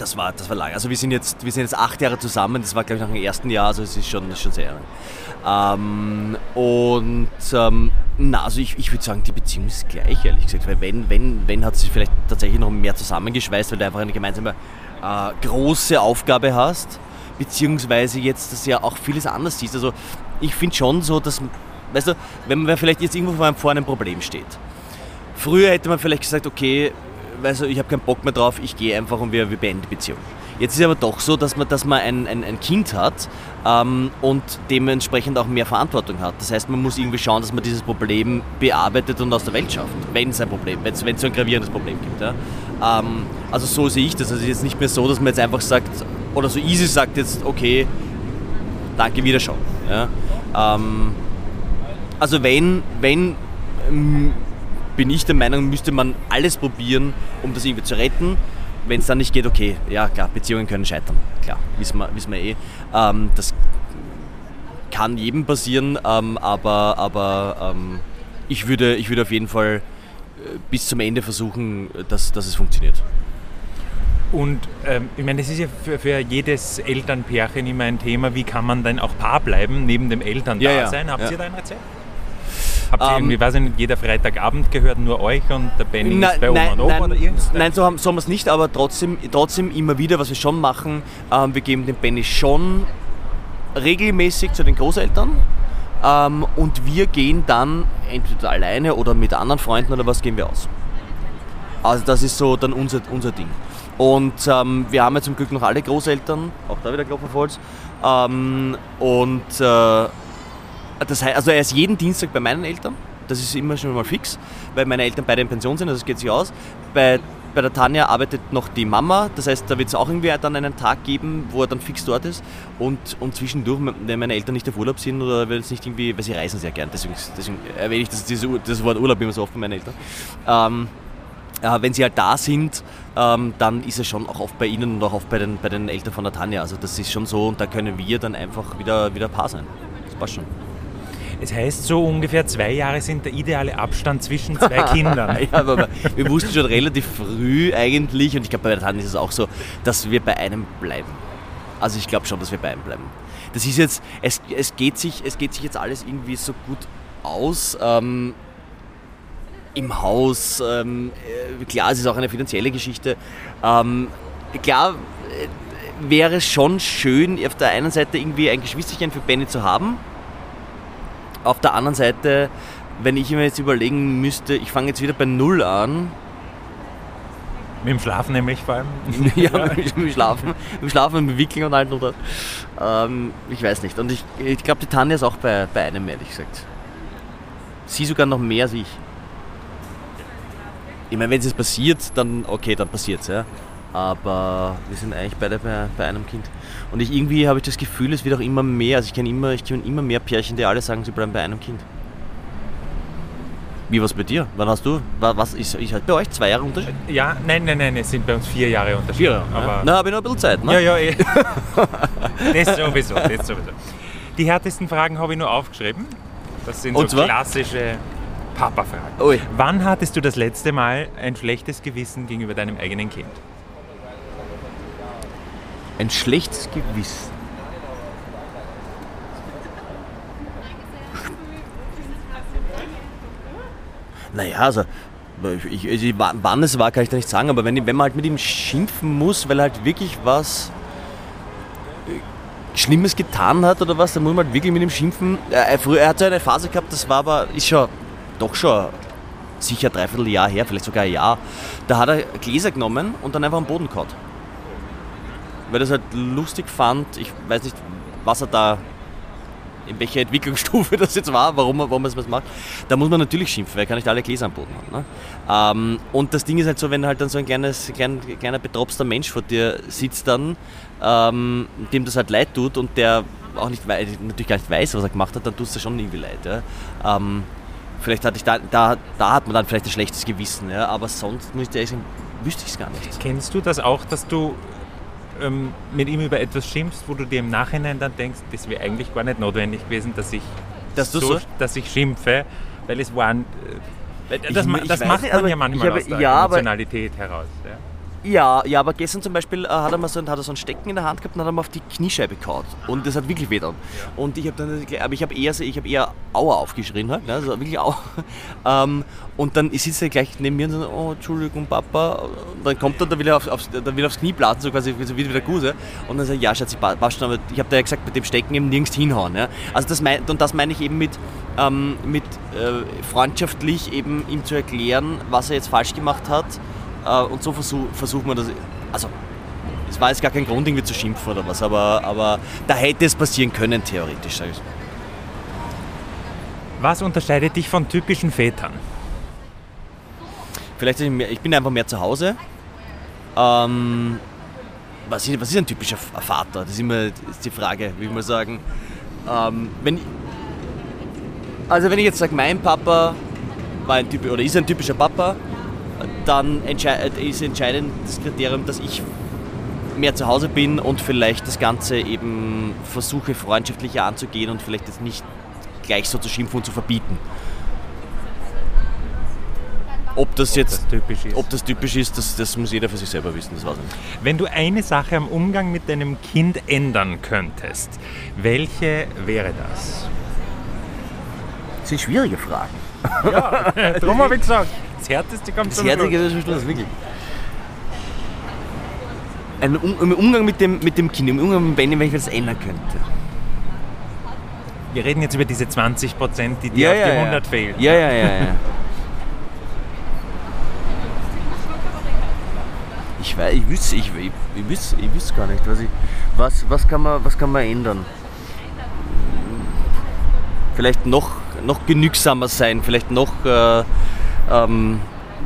Das war, das war lang. Also wir sind, jetzt, wir sind jetzt acht Jahre zusammen, das war glaube ich nach dem ersten Jahr, also es ist schon, schon sehr lang. Ähm, und ähm, na, also ich, ich würde sagen, die Beziehung ist gleich, ehrlich gesagt. Weil wenn, wenn, wenn hat sich vielleicht tatsächlich noch mehr zusammengeschweißt, weil du einfach eine gemeinsame äh, große Aufgabe hast, beziehungsweise jetzt das ja auch vieles anders siehst. Also ich finde schon so, dass, weißt du, wenn man vielleicht jetzt irgendwo vor einem Problem steht. Früher hätte man vielleicht gesagt, okay, weißt du, ich habe keinen Bock mehr drauf, ich gehe einfach und wir, wir beenden die Beziehung. Jetzt ist es aber doch so, dass man, dass man ein, ein, ein Kind hat ähm, und dementsprechend auch mehr Verantwortung hat. Das heißt, man muss irgendwie schauen, dass man dieses Problem bearbeitet und aus der Welt schafft, wenn es ein Problem, wenn es so ein gravierendes Problem gibt. Ja? Ähm, also so sehe ich das. Also jetzt nicht mehr so, dass man jetzt einfach sagt, oder so easy sagt jetzt, okay, danke, Wiederschauen. Ja? Ähm, also wenn, wenn bin ich der Meinung, müsste man alles probieren, um das irgendwie zu retten. Wenn es dann nicht geht, okay, ja klar, Beziehungen können scheitern. Klar, wissen wir, wissen wir eh. Ähm, das kann jedem passieren, ähm, aber, aber ähm, ich, würde, ich würde auf jeden Fall äh, bis zum Ende versuchen, dass, dass es funktioniert. Und ähm, ich meine, das ist ja für, für jedes Elternpärchen immer ein Thema, wie kann man denn auch Paar bleiben neben dem Elterndasein? Ja, ja, Habt ja. ihr da ein Rezept? Habt ihr Ähm, irgendwie, weiß ich nicht, jeder Freitagabend gehört nur euch und der Benny ist bei Oma nein, und Opa nein, oder irgendwas? nein, so haben, so haben wir es nicht, aber trotzdem, trotzdem immer wieder, was wir schon machen, ähm, wir geben den Benny schon regelmäßig zu den Großeltern ähm, und wir gehen dann entweder alleine oder mit anderen Freunden oder was gehen wir aus. Also das ist so dann unser, unser Ding. Und ähm, wir haben ja zum Glück noch alle Großeltern, auch da wieder Klopf auf Holz. Ähm, und äh, das heißt, also er ist jeden Dienstag bei meinen Eltern. Das ist immer schon mal fix, weil meine Eltern beide in Pension sind, also es geht sich aus. Bei, bei der Tanja arbeitet noch die Mama, das heißt, da wird es auch irgendwie dann einen Tag geben, wo er dann fix dort ist. Und, und zwischendurch, wenn meine Eltern nicht auf Urlaub sind oder wenn es nicht irgendwie, weil sie reisen sehr gern, deswegen, deswegen erwähne ich das, das Wort Urlaub immer so oft bei meinen Eltern. Ähm, äh, wenn sie halt da sind, ähm, dann ist er schon auch oft bei ihnen und auch oft bei den, bei den Eltern von der Tanja. Also das ist schon so und da können wir dann einfach wieder, wieder Paar sein. Das passt schon. Es heißt so ungefähr zwei Jahre sind der ideale Abstand zwischen zwei Kindern. Ja, aber wir wussten schon relativ früh eigentlich, und ich glaube bei der Tanja ist es auch so, dass wir bei einem bleiben. Also ich glaube schon, dass wir bei einem bleiben. Das ist jetzt, es, es, geht sich, es geht sich jetzt alles irgendwie so gut aus. Ähm, im Haus. Ähm, äh, klar, es ist auch eine finanzielle Geschichte. Ähm, klar äh, wäre es schon schön, auf der einen Seite irgendwie ein Geschwisterchen für Benny zu haben. Auf der anderen Seite, wenn ich mir jetzt überlegen müsste, ich fange jetzt wieder bei Null an. Mit dem Schlafen nämlich vor allem. ja, mit dem Schlafen, mit dem Schlafen und mit dem Wickeln und allem oder. Ähm, ich weiß nicht. Und ich, ich glaube, die Tanja ist auch bei, bei einem, ehrlich gesagt. Sie sogar noch mehr als ich. Ich meine, wenn es passiert, dann okay, dann passiert es, ja. Aber wir sind eigentlich beide bei, bei einem Kind. Und ich irgendwie habe ich das Gefühl, es wird auch immer mehr. Also ich kenne immer, ich kenn immer mehr Pärchen, die alle sagen, sie bleiben bei einem Kind. Wie war es bei dir? Wann hast du? wa- Was ist, ist halt bei euch zwei Jahre Unterschied? Ja, nein, nein, nein, es sind bei uns vier Jahre Unterschied. Vier Jahre. Aber ja. Na, habe ich noch ein bisschen Zeit, ne? Ja, ja, eh. das sowieso, das sowieso. Die härtesten Fragen habe ich nur aufgeschrieben. Das sind Und so zwar? klassische Papa-Fragen. Wann hattest du das letzte Mal ein schlechtes Gewissen gegenüber deinem eigenen Kind? Ein schlechtes Gewissen. Naja, also, ich, ich, wann es war, kann ich da nicht sagen, aber wenn, wenn man halt mit ihm schimpfen muss, weil er halt wirklich was äh, Schlimmes getan hat oder was, dann muss man halt wirklich mit ihm schimpfen. Er, früher, er hat so eine Phase gehabt, das war aber, ist schon, doch schon sicher dreiviertel Jahr her, vielleicht sogar ein Jahr. Da hat er Gläser genommen und dann einfach am Boden gehauen weil es halt lustig fand. Ich weiß nicht, was er da, in welcher Entwicklungsstufe das jetzt war, warum er, warum er das macht. Da muss man natürlich schimpfen, weil er kann nicht alle Gläser am Boden haben. Ne? Ähm, und das Ding ist halt so, wenn halt dann so ein kleines, klein, kleiner betropster Mensch vor dir sitzt dann, ähm, dem das halt leid tut und der auch nicht natürlich gar nicht weiß, was er gemacht hat, dann tut es dir schon irgendwie leid. Ja? Ähm, vielleicht hatte ich da, da, da hat man dann vielleicht ein schlechtes Gewissen, ja? aber sonst ich sagen, wüsste ich es gar nicht. Kennst du das auch, dass du ähm, mit ihm über etwas schimpfst, wo du dir im Nachhinein dann denkst, das wäre eigentlich gar nicht notwendig gewesen, dass ich, Dass du so- dass ich schimpfe, weil es waren... Äh, das, ma- ich das weiß macht man aber ja manchmal ich habe- aus der ja, aber- Emotionalität heraus. Ja. Ja, ja, aber gestern zum Beispiel äh, hat, er mal so, ein- hat er so ein Stecken in der Hand gehabt und hat er mal auf die Kniescheibe gehauen. Und das hat wirklich weh dann. Und ich habe dann, aber ich habe eher, so- ich habe eher Aua aufgeschrien halt, ne? also wirklich Aua. ähm, und dann sitzt er gleich neben mir und sagt, oh, Entschuldigung, Papa. Und dann kommt er da wieder, auf, aufs, dann wieder aufs Knie blasen, so quasi so wie wieder Guse. Und dann sagt er, ja, Schatz, ich pa- passt schon, aber ich habe da ja gesagt, mit dem Stecken eben nirgends hinhauen. Ja? Also das mein, und das meine ich eben mit, ähm, mit äh, freundschaftlich eben ihm zu erklären, was er jetzt falsch gemacht hat. Äh, und so versuch, versucht man das. Also, es war jetzt gar kein Grund, irgendwie zu schimpfen oder was, aber, aber da hätte es passieren können, theoretisch, sage ich. Was unterscheidet dich von typischen Vätern? Vielleicht, ich ich bin einfach mehr zu Hause. Ähm, was, ist, was ist ein typischer Vater? Das ist immer ist die Frage, wie mal sagen. Ähm, wenn, ich- also wenn ich jetzt sage, mein Papa war ein typ, oder ist ein typischer Papa, dann ist entscheidend das Kriterium, dass ich mehr zu Hause bin und vielleicht das Ganze eben versuche freundschaftlicher anzugehen und vielleicht jetzt nicht gleich so zu schimpfen und zu verbieten. Ob das jetzt das typisch ist. ob das typisch ist, das, das muss jeder für sich selber wissen, das weiß ich nicht. Wenn du eine Sache am Umgang mit deinem Kind ändern könntest, welche wäre das? Das sind schwierige Fragen. Darum habe ich gesagt, das Härteste kommt Das zum Härtige Schluss. ist das wirklich. Ein um, Im Umgang mit dem, mit dem Kind, im Umgang mit Benny, wenn ich das ändern könnte. Wir reden jetzt über diese 20 Prozent, die dir auf die 100 fehlen. Ja, ja, ja, ja. Ich weiß, ich wüsste, ich, ich, ich wüsste, ich wüsste gar nicht, was ich, was, was kann man, was kann man ändern? Vielleicht noch, noch genügsamer sein, vielleicht noch äh, ähm,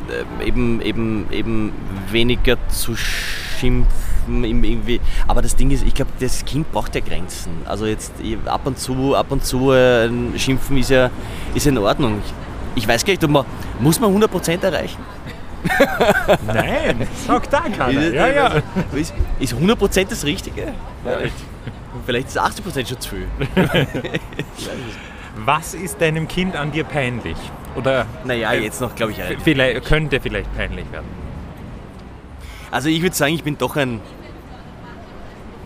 äh, eben, eben, eben weniger zu schimpfen, im- irgendwie. Aber das Ding ist, ich glaube, das Kind braucht ja Grenzen. Also jetzt ab und zu, ab und zu äh, Schimpfen ist ja, ist ja in Ordnung. Ich, ich weiß gar nicht, ob man, muss man 100% erreichen? Nein, sagt da keiner. Ist- Ja, ja. Ist, ist 100% das Richtige? Vielleicht ist 80% schon zu viel. Was ist deinem Kind an dir peinlich? Oder Naja, jetzt noch, glaube ich, vielleicht, könnte vielleicht peinlich werden? Also ich würde sagen, ich bin doch ein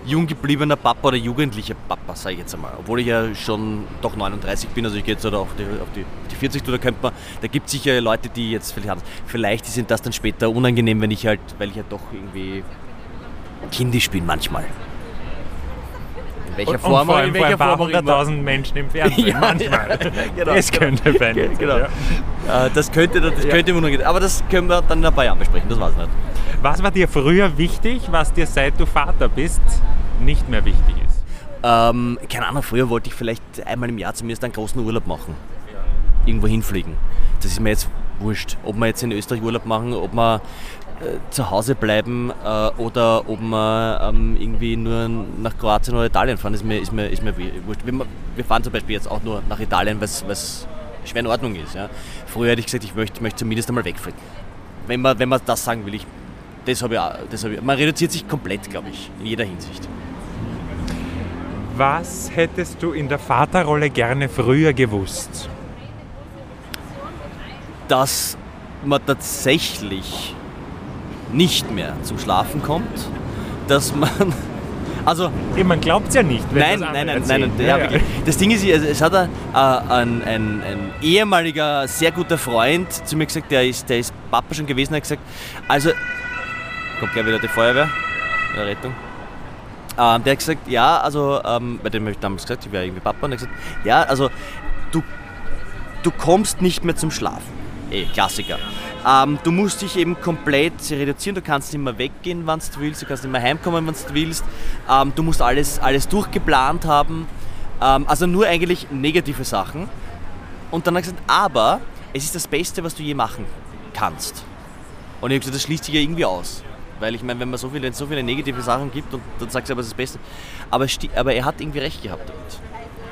jung gebliebener Papa oder jugendlicher Papa, sage ich jetzt einmal. Obwohl ich ja schon doch 39 bin, also ich gehe jetzt auf die, auf die, die 40 zu, da könnte man, da gibt es sicher Leute, die jetzt vielleicht haben. Vielleicht sind das dann später unangenehm, wenn ich halt, weil ich ja doch irgendwie kindisch bin manchmal. Welcher und, Form? Und vor allem in welcher vor ein paar hunderttausend Menschen im Fernsehen ja, manchmal. genau, das könnte genau. sein. Genau. Ja. Das könnte, das könnte unangenehm. Aber das können wir dann in ein paar Jahren besprechen, das weiß ich nicht. Was war dir früher wichtig, was dir seit du Vater bist nicht mehr wichtig ist? Ähm, keine Ahnung, früher wollte ich vielleicht einmal im Jahr zumindest einen großen Urlaub machen. Irgendwo hinfliegen. Das ist mir jetzt wurscht. Ob wir jetzt in Österreich Urlaub machen, ob wir zu Hause bleiben äh, oder ob wir ähm, irgendwie nur nach Kroatien oder Italien fahren, ist mir, ist mir, ist mir wurscht. Wir, wir fahren zum Beispiel jetzt auch nur nach Italien, weil es schwer in Ordnung ist. Ja. Früher hätte ich gesagt, ich möchte, möchte zumindest einmal wegfliegen. Wenn man, wenn man das sagen will, ich das habe ich, das hab ich. Man reduziert sich komplett, glaube ich, in jeder Hinsicht. Was hättest du in der Vaterrolle gerne früher gewusst? Dass man tatsächlich nicht mehr zum Schlafen kommt, dass man also, ja, man glaubt es ja nicht. nein, nein, nein, nein, ja, ja. Das Ding ist, es hat ein, ein, ein, ein, ehemaliger, sehr guter Freund zu mir gesagt, der ist, der ist Papa schon gewesen, hat gesagt, also kommt gleich wieder die Feuerwehr, die Rettung. Ähm, der hat gesagt, ja, also, ähm, bei dem habe ich damals gesagt, ich wäre irgendwie Papa, und er hat gesagt, ja, also, du, du kommst nicht mehr zum Schlafen. Eh, Klassiker. Ähm, du musst dich eben komplett reduzieren, du kannst nicht mehr weggehen, wann du willst, du kannst nicht mehr heimkommen, wann du willst. Ähm, du musst alles, alles durchgeplant haben. Ähm, also nur eigentlich negative Sachen. Und dann hat er gesagt, aber es ist das Beste, was du je machen kannst. Und ich habe gesagt, das schließt sich ja irgendwie aus. Weil ich meine, wenn man so viele, so viele negative Sachen gibt und dann sagst du aber, es ist das Beste. Aber, aber er hat irgendwie recht gehabt damit.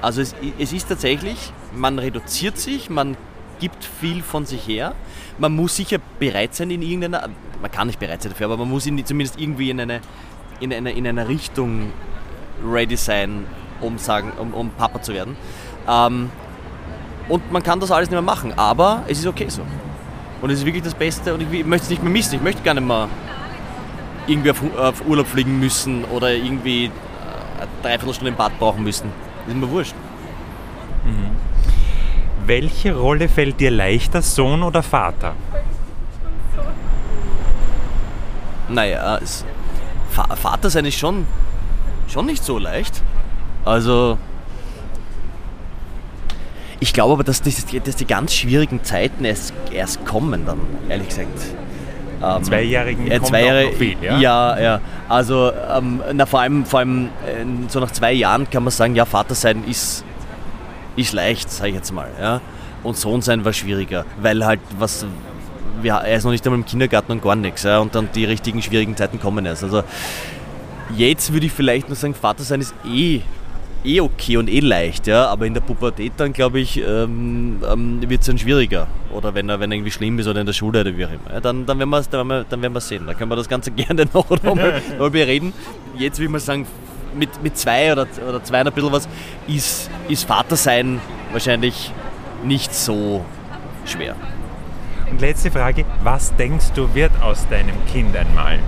Also es, es ist tatsächlich, man reduziert sich, man gibt viel von sich her. Man muss sicher bereit sein in irgendeiner, man kann nicht bereit sein dafür, aber man muss in, zumindest irgendwie in eine, in eine, in eine Richtung ready sein, um, sagen, um, um Papa zu werden. Ähm, und man kann das alles nicht mehr machen, aber es ist okay so. Und es ist wirklich das Beste und ich möchte es nicht mehr missen. Ich möchte gar nicht mehr irgendwie auf, auf Urlaub fliegen müssen oder irgendwie äh, dreiviertel Stunde im Bad brauchen müssen. Das ist mir wurscht. Welche Rolle fällt dir leichter, Sohn oder Vater? Naja, es, Vater sein ist schon, schon nicht so leicht. Also, ich glaube aber, dass, das, dass die ganz schwierigen Zeiten erst, erst kommen dann, ehrlich gesagt. Ähm, Zweijährigen äh, zwei Jahre, viel, ja? Ja, ja. Also ähm, na, vor allem, vor allem äh, so nach zwei Jahren kann man sagen, ja, Vater sein ist, ist leicht, sage ich jetzt mal. Ja? Und Sohn sein war schwieriger, weil halt was, ja, er ist noch nicht einmal im Kindergarten und gar nichts. Ja? Und dann die richtigen schwierigen Zeiten kommen erst. Also jetzt würde ich vielleicht nur sagen, Vater sein ist eh eh okay und eh leicht, ja, aber in der Pubertät dann, glaube ich, ähm, ähm, wird es dann schwieriger. Oder wenn er, wenn er irgendwie schlimm ist oder in der Schule oder wie auch immer. Ja, dann, dann, werden wir, dann, werden wir, dann werden sehen. Da können wir das Ganze gerne noch, mal, noch mal reden. Jetzt will man sagen, mit, mit zwei oder, oder zwei und ein bisschen was ist, ist Vatersein wahrscheinlich nicht so schwer. Und letzte Frage, was denkst du wird aus deinem Kind einmal?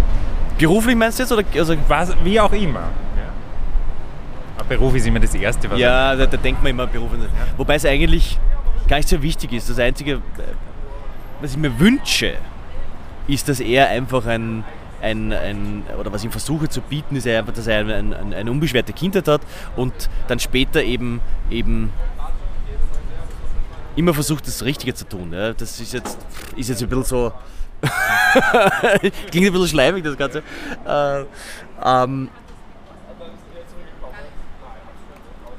Beruflich meinst du jetzt? Oder, also was, wie auch immer. Beruf ist immer das Erste, was Ja, da, da, denkt man immer Beruf. Ja. Wobei es eigentlich gar nicht so wichtig ist. Das Einzige, was ich mir wünsche, ist, dass er einfach ein, ein, ein, oder was ich ihm versuche zu bieten, ist einfach, dass er eine, eine, eine unbeschwerte Kindheit hat und dann später eben, eben immer versucht, das Richtige zu tun. Ja. Das ist jetzt, ist jetzt ein bisschen so. Klingt ein bisschen schleimig, das Ganze. Äh, ähm,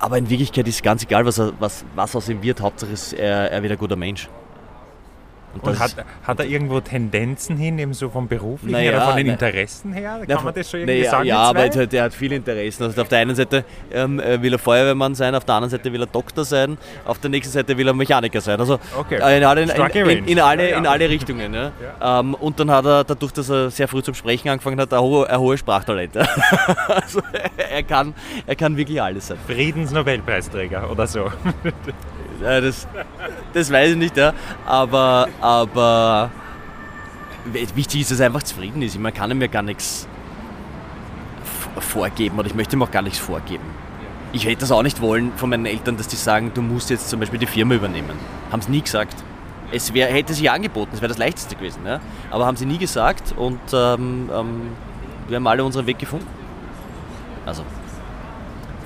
Aber in Wirklichkeit ist ganz egal, was, was, was aus ihm wird. Hauptsache ist er, er wird ein guter Mensch. Und, und hat, hat er irgendwo Tendenzen hin, eben so vom beruflichen naja, oder von den Interessen her? Kann man das schon irgendwie naja, sagen? Ja, aber der hat viele Interessen. Also auf der einen Seite ähm, äh, will er Feuerwehrmann sein, auf der anderen Seite will er Doktor sein, auf der nächsten Seite will er Mechaniker sein. Also okay. Äh, in, alle, in, in, in, alle, in alle Richtungen. Ja. Ja. Ähm, und dann hat er, dadurch, dass er sehr früh zum Sprechen angefangen hat, ein, hohe, ein hohes Sprachtalent. also er kann, er kann wirklich alles sein. Friedensnobelpreisträger oder so. Äh, das, das weiß ich nicht, ja. aber, aber wichtig ist, dass er einfach zufrieden ist. Man kann ihm ja gar nichts vorgeben oder ich möchte ihm auch gar nichts vorgeben. Ich hätte das auch nicht wollen von meinen Eltern, dass die sagen, du musst jetzt zum Beispiel die Firma übernehmen. Haben sie nie gesagt. Es wär, hätte sich angeboten, es wäre das Leichteste gewesen. Ja? Aber haben sie nie gesagt und ähm, ähm, wir haben alle unseren Weg gefunden. Also.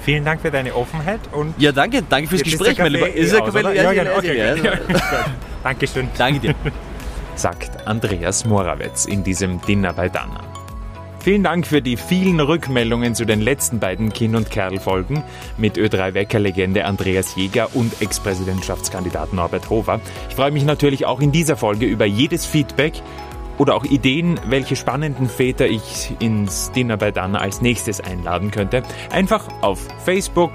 Vielen Dank für deine Offenheit und. Ja, danke, danke fürs Gespräch, mein Lieber. Ist ja, aus, ja, ja, ja, okay, okay. Dankeschön. Danke dir. Sagt Andreas Morawetz in diesem Dinner bei Dana. Vielen Dank für die vielen Rückmeldungen zu den letzten beiden Kind- und Kerl-Folgen mit Ö3-Wecker-Legende Andreas Jäger und Ex-Präsidentschaftskandidat Norbert Hofer. Ich freue mich natürlich auch in dieser Folge über jedes Feedback oder auch Ideen, welche spannenden Väter ich ins Dinner bei Dana als nächstes einladen könnte. Einfach auf Facebook,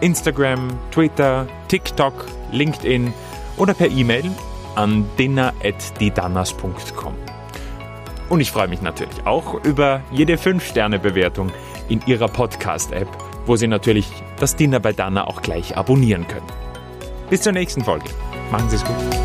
Instagram, Twitter, TikTok, LinkedIn oder per E-Mail an dinner.didanas.com. Und ich freue mich natürlich auch über jede 5-Sterne-Bewertung in Ihrer Podcast-App, wo Sie natürlich das Dinner bei Dana auch gleich abonnieren können. Bis zur nächsten Folge. Machen Sie es gut.